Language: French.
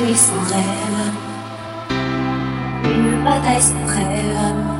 Une sans rêve, une bataille sans rêve